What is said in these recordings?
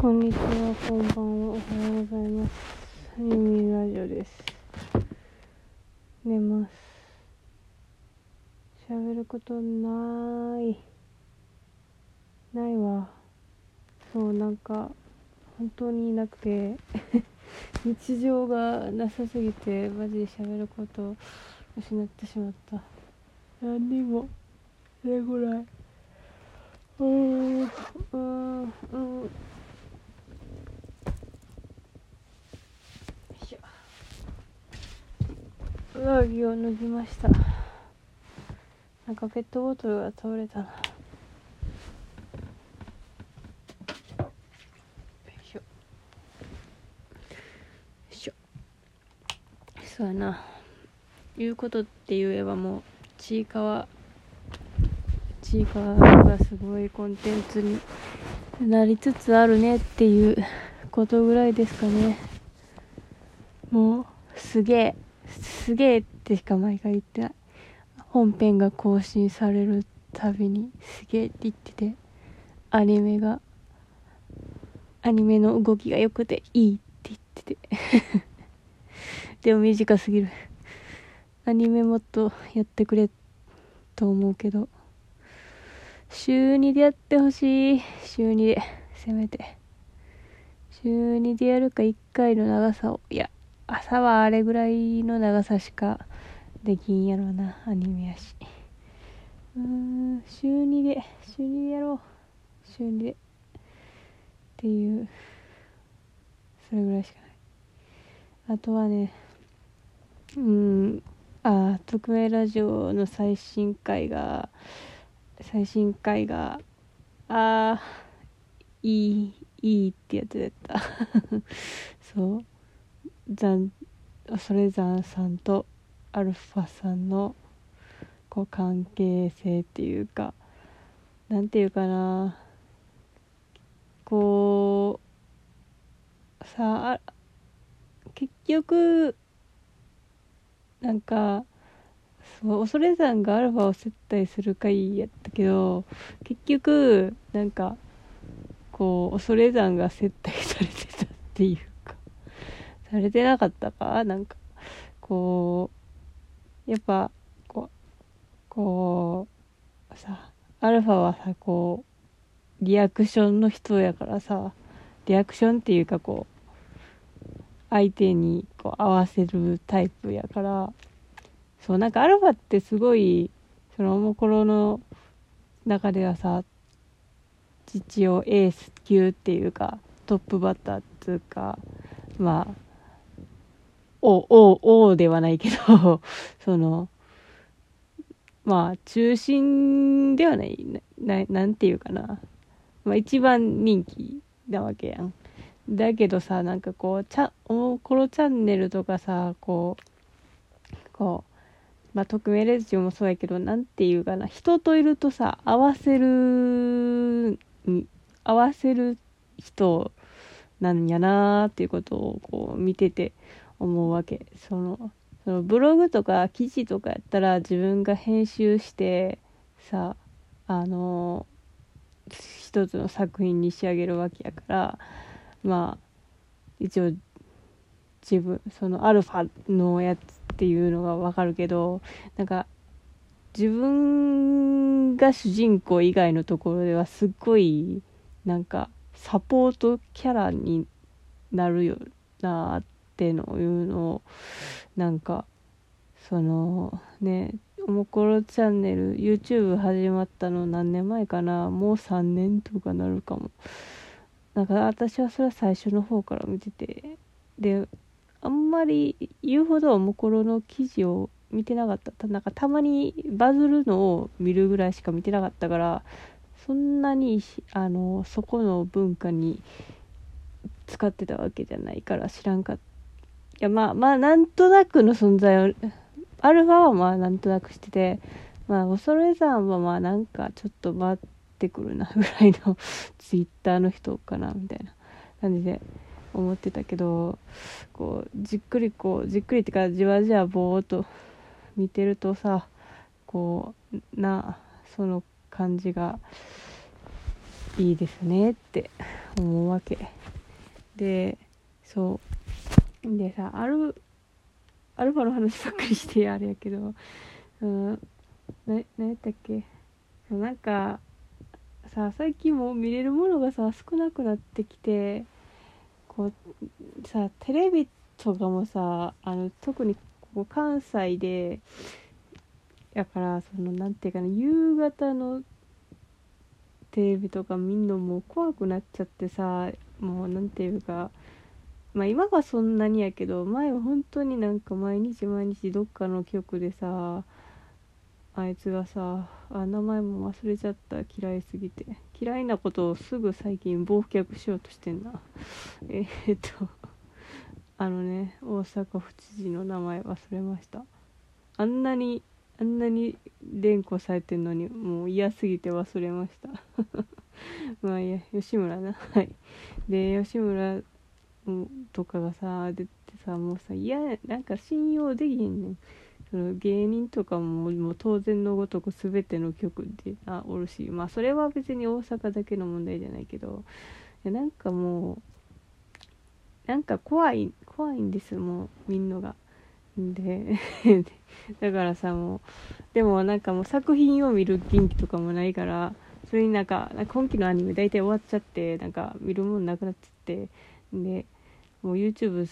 こんにちは、こんばんは、おはようございます。ユミラジオです。寝ます。喋ることない。ないわ。そう、なんか、本当になくて、日常がなさすぎて、マジで喋ることを失ってしまった。何にも、それぐらい。うーん、うーん、うん。よいしょ上着を脱ぎました。なんかペットボトルが倒れたな。よいしょ。よいしょ。そうやな。言うことって言えばもうちいかわちいかわがすごいコンテンツになりつつあるねっていうことぐらいですかね。もうすげえ。すげえってしか毎回言ってない。本編が更新されるたびにすげえって言っててアニメがアニメの動きが良くていいって言ってて。でも短すぎる。アニメもっとやってくれと思うけど。週2でやってほしい。週2で。せめて。週2でやるか1回の長さを。いや朝はあれぐらいの長さしかできんやろうなアニメやし。うーん週2で週2でやろう。週2で。っていうそれぐらいしかない。あとはねうんあ匿名ラジオの最新回が最新回があーいいいいってやつだった。そう。ザンそれザンさんとアルファさんのこう関係性っていうかなんていうかな。こうさあ結局なんかそう恐山がアルファを接待する回やったけど結局なんかこう恐山が接待されてたっていう。されてなかったか？なんかこうやっぱこうこうさアルファはさこうリアクションの人やからさリアクションっていうかこう相手にこう合わせるタイプやからそうなんかアルファってすごいそのおもころの中ではさ父をエース級っていうかトップバッターっつうかまあ王王王ではないけど そのまあ中心ではないななんていうかな、まあ、一番人気なわけやん。だけどさなんかこうちゃおもころチャンネルとかさこうこうまあ匿名レジオもそうやけどなんていうかな。人といるとさ合わせる合わせる人なんやなーっていうことをこう見てて思うわけ。そのそのブログとか記事とかやったら自分が編集してさあの一つの作品に仕上げるわけやからまあ一応自分そのアルファのやつっていうのがわかるけどなんか自分が主人公以外のところではすっごいなんかサポートキャラになるよなってのいうのをなんかそのねおもころチャンネル YouTube 始まったの何年前かな？もう3年とかなるかも。なんか私はそれは最初の方から見てて。であんまり言うほどおもころの記事を見てなかった。なんかたまにバズるのを見るぐらいしか見てなかったからそんなにあのそこの文化に使ってたわけじゃないから知らんかっやまあまあなんとなくの存在をアルファはまあなんとなくしててまあ恐山はまあなんかちょっと回ってくるな ぐらいのツイッターの人かなみたいな感じで思ってたけどこうじっくりこうじっくりってかじわじわぼーっと見てるとさこうなその感じがいいですねって思うわけ。でそう。でさアルアルファの話ばっかりしてあれやけどうんな何やったっけ？なんかさ最近も見れるものがさ少なくなってきてこうさテレビとかもさあの特にここ関西でやからそのなんていうかな夕方のテレビとか見んのも怖くなっちゃってさもうなんていうかまあ今はそんなにやけど前は本当になんか毎日毎日どっかの局でさあいつがさあ名前も忘れちゃった嫌いすぎて。嫌いなことをすぐ最近忘却しようとしてんな。えー、っとあのね大阪府知事の名前忘れました。あんなにあんなに連呼されてんのにもう嫌すぎて忘れました。まあいや吉村な。はい。で吉村とかがさ出てさもうさ嫌なんか信用できんねん。その芸人とかももう当然のごとく全ての曲であおるし。まあそれは別に大阪だけの問題じゃないけど。いなんかもうなんか怖い怖いんですもう見んのが。で だからさもうでもなんかもう作品を見る元気とかもないからそれになんか今期のアニメ大体終わっちゃってなんか見るもんなくなっちゃって。でもう YouTube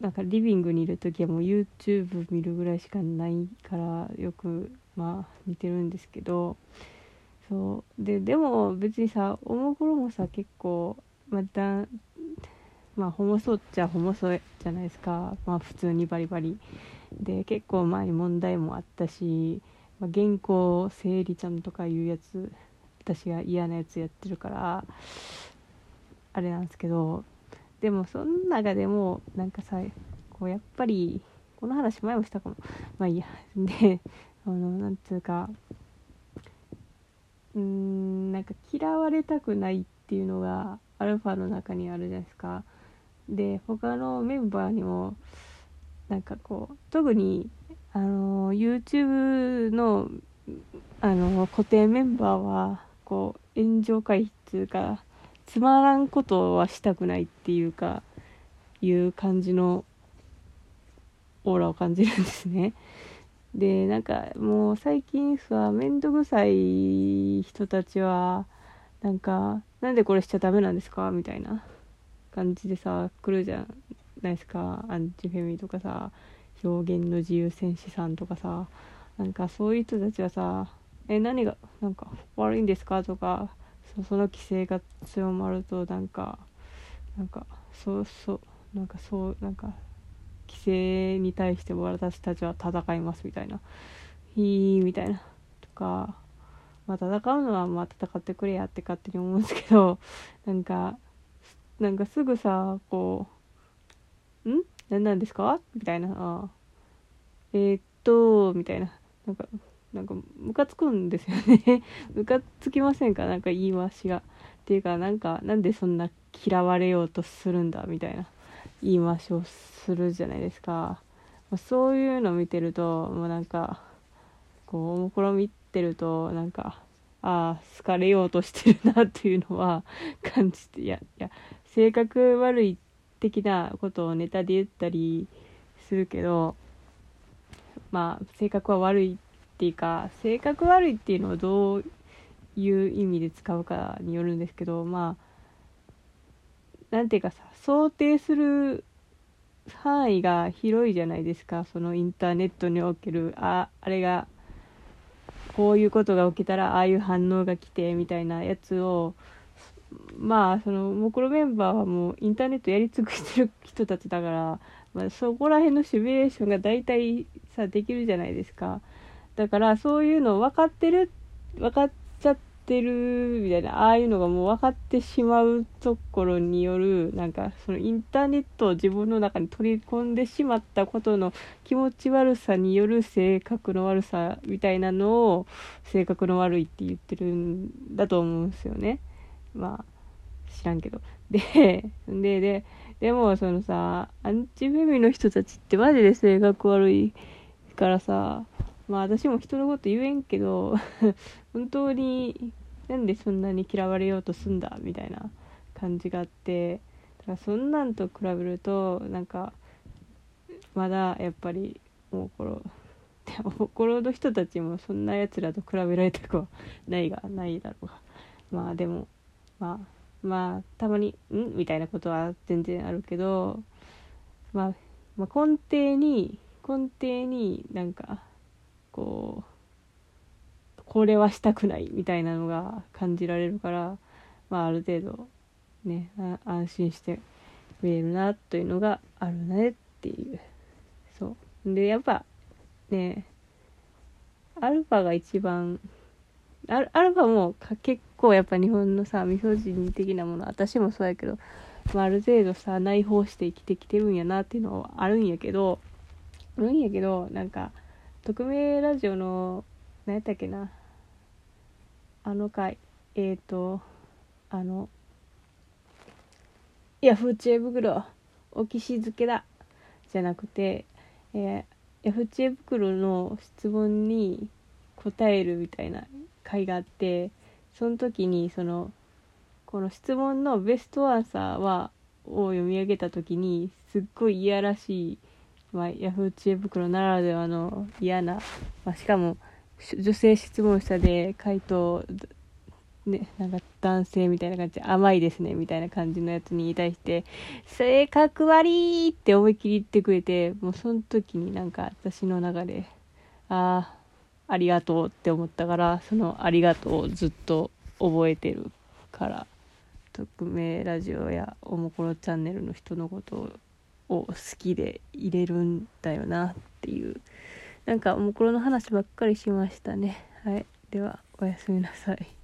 なんかリビングにいる時はもう YouTube 見るぐらいしかないからよくまあ見てるんですけどそう。ででも別にさおもころもさ結構またまあホモソっちゃホモソじゃないですか。まあ普通にバリバリ。で結構前に問題もあったし、まあ、原稿整理ちゃんとかいうやつ私が嫌なやつやってるからあれなんですけどでもその中でもなんかさこうやっぱりこの話前もしたかも。まあいいや。であのなんつうかうんなんか嫌われたくないっていうのがアルファの中にあるじゃないですか。で他のメンバーにもなんかこう特にあの YouTube のあの固定メンバーはこう炎上回避っていうかつまらんことはしたくないっていうかいう感じのオーラを感じるんですね。でなんかもう最近さ面倒くさい人たちはなんかなんでこれしちゃダメなんですか？みたいな感じでさ来るじゃないですかアンチフェミとかさ表現の自由戦士さんとかさなんかそういう人たちはさ「え何がなんか悪いんですか?」とかその規制が強まるとなんかなんかそうそうなんかそうなんか規制に対して私たちは戦いますみたいな「いい」みたいな。とかまあ戦うのはまあ戦ってくれやって勝手に思うんですけどなんかなんかすぐさこう「ん？何なんですか?」みたいな。えー、っとみたいな。なんかなんかムカつくんですよね。ムカつきませんか？なんか言い回しが。っていうかなんかなんでそんな嫌われようとするんだみたいな言い回しをするじゃないですか、ま、そういうのを見てるともうなんかこうおもころ見てるとなんかああ好かれようとしてるなっていうのは 感じていやいや性格悪い的なことをネタで言ったりするけどまあ性格は悪いっていうか性格悪いっていうのをどういう意味で使うかによるんですけどまあなんていうかさ想定する範囲が広いじゃないですか。そのインターネットにおけるああれがこういうことが起きたらああいう反応が来てみたいなやつをまあそのもクロメンバーはもうインターネットやり尽くしてる人たちだから、まあ、そこら辺のシミュレーションが大体さできるじゃないですか。だからそういうの分かってる分かっちゃってるみたいなああいうのがもう分かってしまうところによるなんかそのインターネットを自分の中に取り込んでしまったことの気持ち悪さによる性格の悪さみたいなのを性格の悪いって言ってるんだと思うんですよね。まあ知らんけど ででででもそのさアンチフェミの人たちってマジで性格悪いからさまあ私も人のこと言えんけど 本当になんでそんなに嫌われようとすんだみたいな感じがあってだからそんなんと比べるとなんかまだやっぱりもうこのお もころの人たちもそんなやつらと比べられたくはないがないだろうがまあでもまあまあたまに「ん?」みたいなことは全然あるけど、まあ、まあ根底に根底になんかこうこれはしたくないみたいなのが感じられるから、まあ、ある程度ね安心して見れるなというのがあるねっていう。そう。でやっぱねアルファが一番アルアルファも結構やっぱ日本のさミソジニ的なもの私もそうやけど、まあ、ある程度さ内包して生きてきてるんやなっていうのはあるんやけどあるんやけどなんか匿名ラジオの何やったっけな。あの回。えっ、ー、とあのヤフー知恵袋おきし漬けだ。じゃなくて、えー、ヤフー知恵袋の質問に答えるみたいな回があってその時にそのこの質問のベストアンサーはを読み上げた時にすっごいいやらしい、まあ、ヤフー知恵袋ならではの嫌な、まあ、しかも女性質問者で回答ね、なんか男性みたいな感じで甘いですねみたいな感じのやつに対して性格悪いって思いっきり言ってくれてもうその時になんか私の中でああありがとうって思ったからそのありがとうをずっと覚えてるから匿名ラジオやおもころチャンネルの人のことをを好きで入れるんだよなっていう。なんかおもころの話ばっかりしましたね。はい。ではおやすみなさい。